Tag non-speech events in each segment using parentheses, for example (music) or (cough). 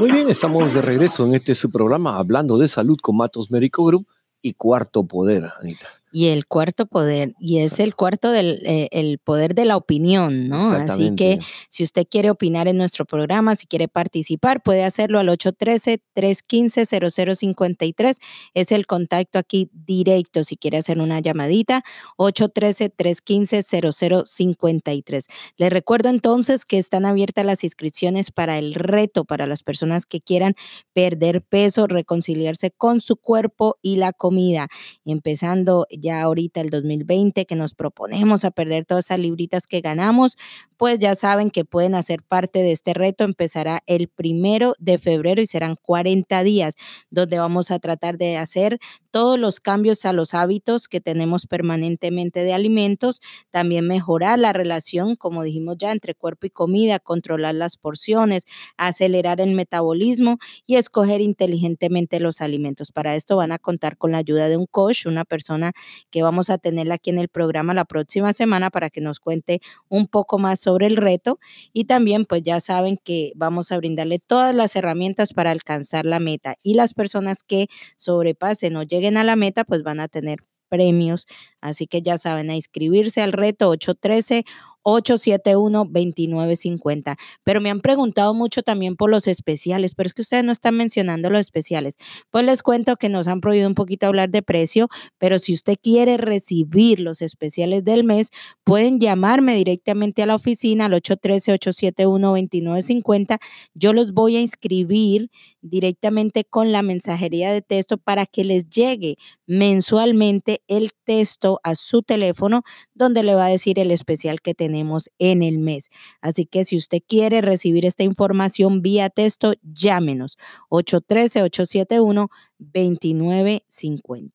Muy bien, estamos de regreso en este su programa hablando de salud con Matos Médico Group y Cuarto Poder, Anita y el cuarto poder, y es el cuarto del eh, el poder de la opinión, ¿no? Así que si usted quiere opinar en nuestro programa, si quiere participar, puede hacerlo al 813-315-0053. Es el contacto aquí directo si quiere hacer una llamadita, 813-315-0053. Le recuerdo entonces que están abiertas las inscripciones para el reto para las personas que quieran perder peso, reconciliarse con su cuerpo y la comida, empezando ya ahorita el 2020 que nos proponemos a perder todas esas libritas que ganamos, pues ya saben que pueden hacer parte de este reto. Empezará el primero de febrero y serán 40 días donde vamos a tratar de hacer todos los cambios a los hábitos que tenemos permanentemente de alimentos, también mejorar la relación, como dijimos ya, entre cuerpo y comida, controlar las porciones, acelerar el metabolismo y escoger inteligentemente los alimentos. Para esto van a contar con la ayuda de un coach, una persona que vamos a tenerla aquí en el programa la próxima semana para que nos cuente un poco más sobre el reto y también pues ya saben que vamos a brindarle todas las herramientas para alcanzar la meta y las personas que sobrepasen o lleguen a la meta pues van a tener premios. Así que ya saben, a inscribirse al reto 813 871-2950. Pero me han preguntado mucho también por los especiales, pero es que ustedes no están mencionando los especiales. Pues les cuento que nos han prohibido un poquito hablar de precio, pero si usted quiere recibir los especiales del mes, pueden llamarme directamente a la oficina al 813-871-2950. Yo los voy a inscribir directamente con la mensajería de texto para que les llegue mensualmente el texto a su teléfono donde le va a decir el especial que tenemos en el mes. Así que si usted quiere recibir esta información vía texto, llámenos 813-871-2950.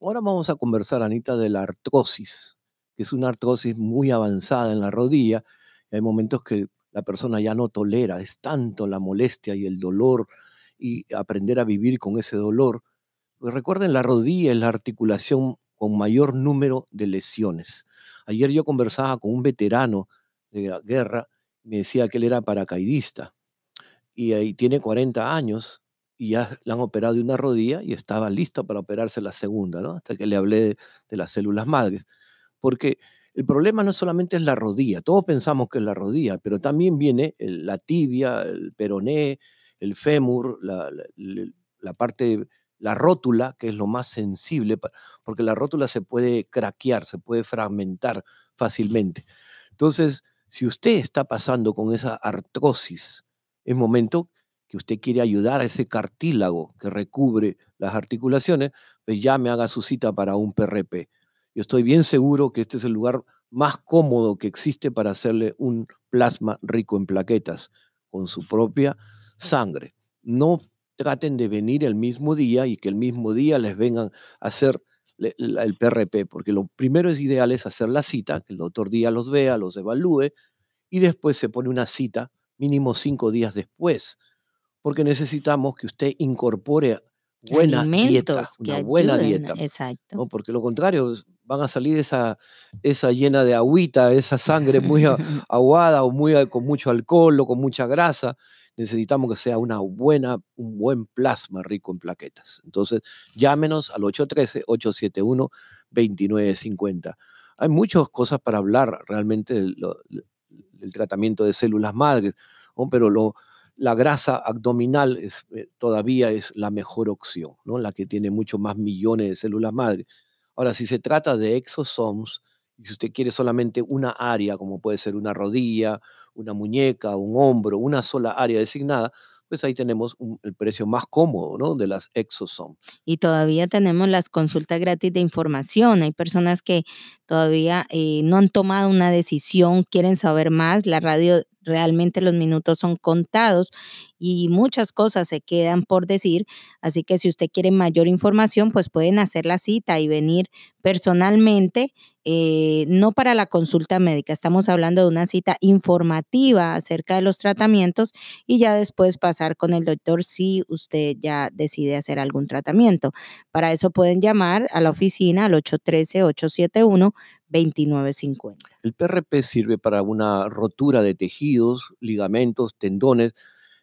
Ahora vamos a conversar, Anita, de la artrosis, que es una artrosis muy avanzada en la rodilla. hay momentos que la persona ya no tolera, es tanto la molestia y el dolor y aprender a vivir con ese dolor. Pues recuerden, la rodilla es la articulación con mayor número de lesiones. Ayer yo conversaba con un veterano de la guerra, me decía que él era paracaidista y ahí tiene 40 años y ya le han operado de una rodilla y estaba listo para operarse la segunda, ¿no? Hasta que le hablé de, las células madres. Porque el problema no solamente es la rodilla, todos pensamos que es la rodilla, pero también viene la tibia, el peroné, el fémur, la, la parte la rótula, que es lo más sensible, porque la rótula se puede craquear, se puede fragmentar fácilmente. Entonces, si usted está pasando con esa artrosis, es momento que usted quiere ayudar a ese cartílago que recubre las articulaciones, pues ya me haga su cita para un PRP. Yo estoy bien seguro que este es el lugar más cómodo que existe para hacerle un plasma rico en plaquetas con su propia sangre. No traten de venir el mismo día y que el mismo día les vengan a hacer el PRP, porque lo primero es ideal es hacer la cita, que el doctor Díaz los vea, los evalúe, y después se pone una cita mínimo cinco días después, porque necesitamos que usted incorpore buena dieta, una buena dieta. Exacto. Porque lo contrario, van a salir esa, esa llena de agüita, esa sangre muy (laughs) aguada o muy, con mucho alcohol o con mucha grasa necesitamos que sea una buena, un buen plasma rico en plaquetas. Entonces, llámenos al 813-871-2950. Hay muchas cosas para hablar realmente del, tratamiento de células madres, pero lo, la grasa abdominal es, eh, todavía es la mejor opción, ¿no? la que tiene muchos más millones de células madres. Ahora, si se trata de exosomes, y si usted quiere solamente una área, como puede ser una rodilla, una muñeca, un hombro, una sola área designada, pues ahí tenemos el precio más cómodo, ¿no? De las exosomes. Y todavía tenemos las consultas gratis de información. Hay personas que todavía eh, no han tomado una decisión, quieren saber más. La radio realmente los minutos son contados y muchas cosas se quedan por decir. Así que si usted quiere mayor información, pues pueden hacer la cita y venir personalmente, eh, no para la consulta médica. Estamos hablando de una cita informativa acerca de los tratamientos y ya después pasar con el doctor si usted ya decide hacer algún tratamiento. Para eso pueden llamar a la oficina al 813-871-2950. El PRP sirve para una rotura de tejidos, ligamentos, tendones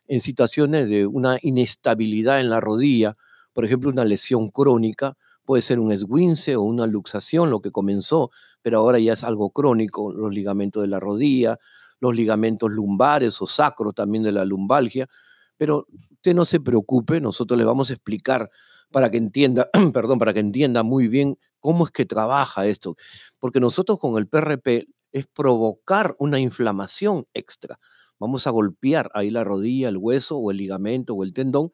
en situaciones de una inestabilidad en la rodilla, por ejemplo, una lesión crónica, puede ser un esguince o una luxación, lo que comenzó, pero ahora ya es algo crónico, los ligamentos de la rodilla, los ligamentos lumbares o sacros también de la lumbalgia. Pero usted no se preocupe, nosotros le vamos a explicar para que entienda, (clears throat) perdón, para que entienda muy bien cómo es que trabaja esto. Porque nosotros con el PRP es provocar una inflamación extra. Vamos a golpear ahí la rodilla, el hueso o el ligamento o el tendón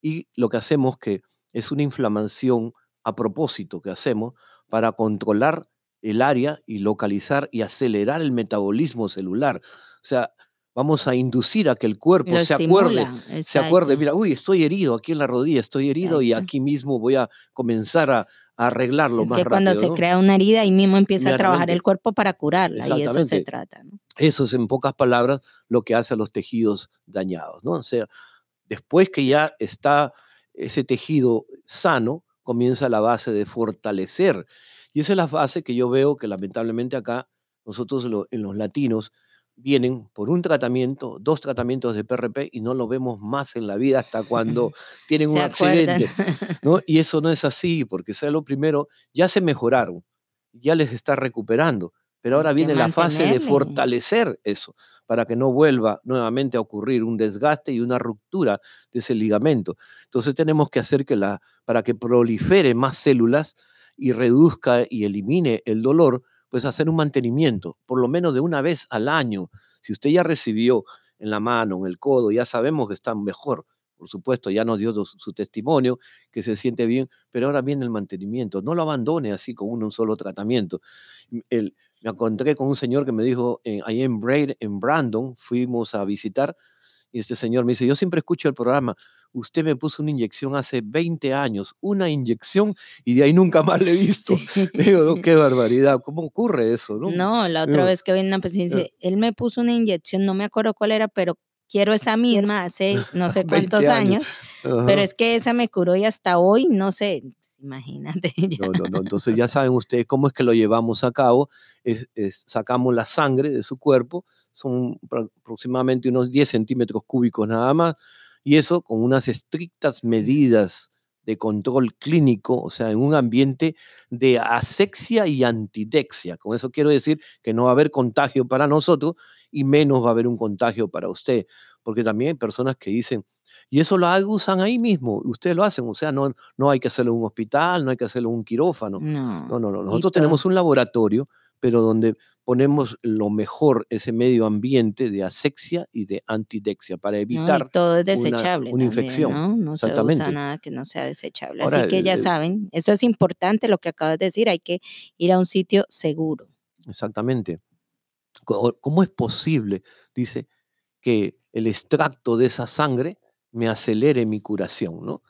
y lo que hacemos que es una inflamación a propósito que hacemos para controlar el área y localizar y acelerar el metabolismo celular. O sea, vamos a inducir a que el cuerpo se acuerde, se acuerde, mira, uy, estoy herido aquí en la rodilla, estoy herido y aquí mismo voy a comenzar a, arreglarlo más que cuando se crea una herida, ahí mismo empieza a trabajar el cuerpo para curarla y eso se trata. Eso es en pocas palabras lo que hace a los tejidos dañados, ¿no? O sea, después que ya está ese tejido sano, comienza la base de fortalecer. Y esa es la base que yo veo que lamentablemente acá nosotros en los latinos vienen por un tratamiento, dos tratamientos de PRP y no lo vemos más en la vida hasta cuando (laughs) tienen un accidente. (laughs) ¿no? Y eso no es así, porque sea lo primero, ya se mejoraron, ya les está recuperando, pero ahora viene la fase de fortalecer eso para que no vuelva nuevamente a ocurrir un desgaste y una ruptura de ese ligamento. Entonces tenemos que hacer que la, para que prolifere más células y reduzca y elimine el dolor, pues hacer un mantenimiento, por lo menos de una vez al año. Si usted ya recibió en la mano, en el codo, ya sabemos que está mejor. Por supuesto, ya nos dio su testimonio, que se siente bien, pero ahora viene el mantenimiento. No lo abandone así con un, solo tratamiento. El, me encontré con un señor que me dijo, eh, ahí en, Braid, en Brandon, fuimos a visitar, y este señor me dice, yo siempre escucho el programa, usted me puso una inyección hace 20 años, una inyección, y de ahí nunca más le he visto. (laughs) Digo, qué (laughs) barbaridad, ¿cómo ocurre eso? No, no la otra vez que vino una paciente, dice, él me puso una inyección, no me acuerdo cuál era, pero quiero esa misma hace no sé (laughs) cuántos años, pero es que esa me curó y hasta hoy, no sé, imagínate. (laughs) No, no, no, entonces ya saben ustedes cómo es que lo llevamos a cabo, es, sacamos la sangre de su cuerpo, son aproximadamente unos 10 centímetros cúbicos nada más, y eso con unas estrictas medidas de control clínico, o sea, en un ambiente de asexia y antidexia. Con eso quiero decir que no va a haber contagio para nosotros y menos va a haber un contagio para usted, porque también hay personas que dicen, y eso lo usan ahí mismo, ustedes lo hacen, o sea, no, no hay que hacerlo en un hospital, no hay que hacerlo en un quirófano. No, no, no. Nosotros tenemos un laboratorio pero donde ponemos lo mejor ese medio ambiente de asexia y de antidexia para evitar todo es desechable una, infección. ¿no? no se usa nada que no sea desechable. Así que ya saben, eso es importante lo que acabas de decir, hay que ir a un sitio seguro. Exactamente. ¿Cómo es posible, dice, que el extracto de esa sangre me acelere mi curación? ¿no?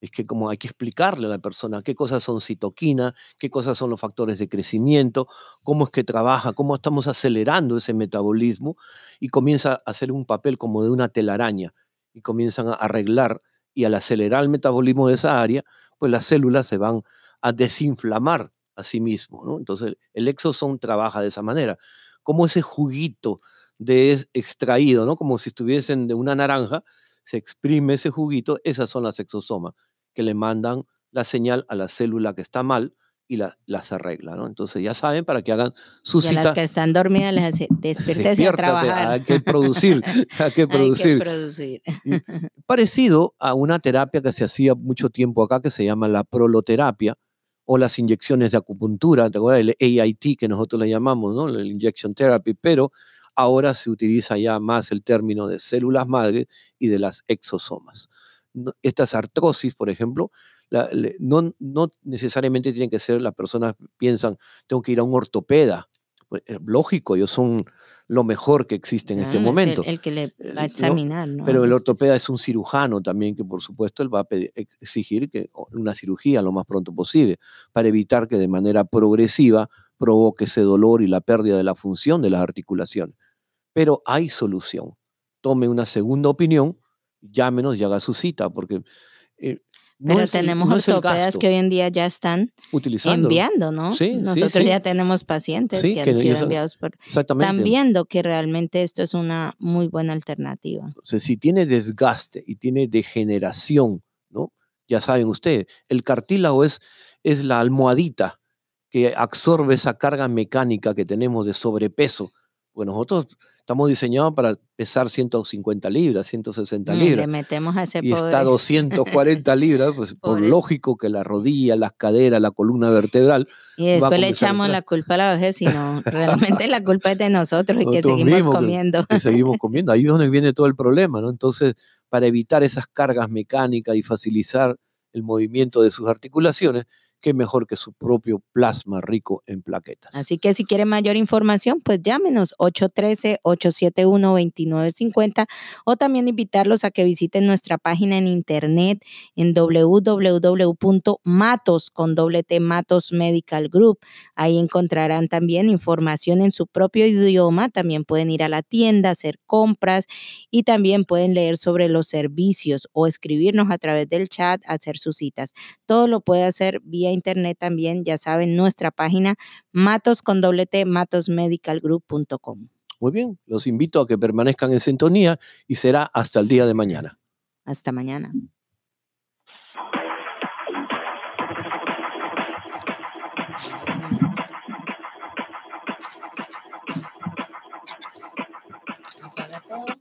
es que como hay que explicarle a la persona qué cosas son citoquina, qué cosas son los factores de crecimiento, cómo es que trabaja, cómo estamos acelerando ese metabolismo y comienza a hacer un papel como de una telaraña y comienzan a arreglar y al acelerar el metabolismo de esa área, pues las células se van a desinflamar a sí mismo, ¿no? Entonces el exosome trabaja de esa manera, como ese juguito de extraído, ¿no? Como si estuviesen de una naranja, se exprime ese juguito, esas son las exosomas que le mandan la señal a la célula que está mal y la, las arregla, ¿no? Entonces ya saben para que hagan su cita. A las que están dormidas les hace, despiértese a trabajar. Hay que producir, (laughs) hay que producir. (laughs) parecido a una terapia que se hacía mucho tiempo acá que se llama la proloterapia o las inyecciones de acupuntura, ¿te acuerdas? El AIT que nosotros le llamamos, ¿no? El injection therapy, pero ahora se utiliza ya más el término de células madre y de las exosomas estas artrosis, por ejemplo, no, no, necesariamente tienen que ser, las personas piensan, tengo que ir a un ortopeda. Pues, eh, lógico, ellos son lo mejor que existe en este momento. El, que le eh, va a examinar, ¿no? Pero el ortopeda es un cirujano también que por supuesto él va a exigir que una cirugía lo más pronto posible para evitar que de manera progresiva provoque ese dolor y la pérdida de la función de las articulaciones. Pero hay solución. Tome una segunda opinión llámenos y haga su cita, porque... Eh, No Pero el- tenemos no el ortopedas que hoy en día ya están utilizando. enviando, ¿no? Sí, sí, Nosotros sí. ya tenemos pacientes Sí, que que han sido enviados por... Están Exactamente. viendo que realmente esto es una muy buena alternativa. Entonces, si tiene desgaste y tiene degeneración, ¿no? Ya saben ustedes, el cartílago es, es la almohadita que absorbe esa carga mecánica que tenemos de sobrepeso. Bueno, nosotros estamos diseñados para pesar 150 libras, 160 Y libras. le metemos a ese y pobre... está a 240 libras, pues (laughs) por lógico que la rodilla, las caderas, la columna vertebral, Y después le echamos la culpa a la vejez, y no, (laughs) realmente la culpa es de nosotros y que seguimos que- comiendo. que seguimos (laughs) comiendo. Ahí es donde viene todo el problema, ¿no? Entonces, para evitar esas cargas mecánicas y facilitar el movimiento de sus articulaciones, qué mejor que su propio plasma rico en plaquetas. Así que si quiere mayor información, pues llámenos 813-871-2950 o también invitarlos a que visiten nuestra página en internet en www.matos con doble T, Matos Medical Group. Ahí encontrarán también información en su propio idioma. También pueden ir a la tienda, hacer compras y también pueden leer sobre los servicios o escribirnos a través del chat, hacer sus citas. Todo lo puede hacer internet también, ya saben, nuestra página matos con doble t, matosmedicalgroup.com. Muy bien, los invito a que permanezcan en sintonía y será hasta el día de mañana. Hasta mañana. Apaga todo.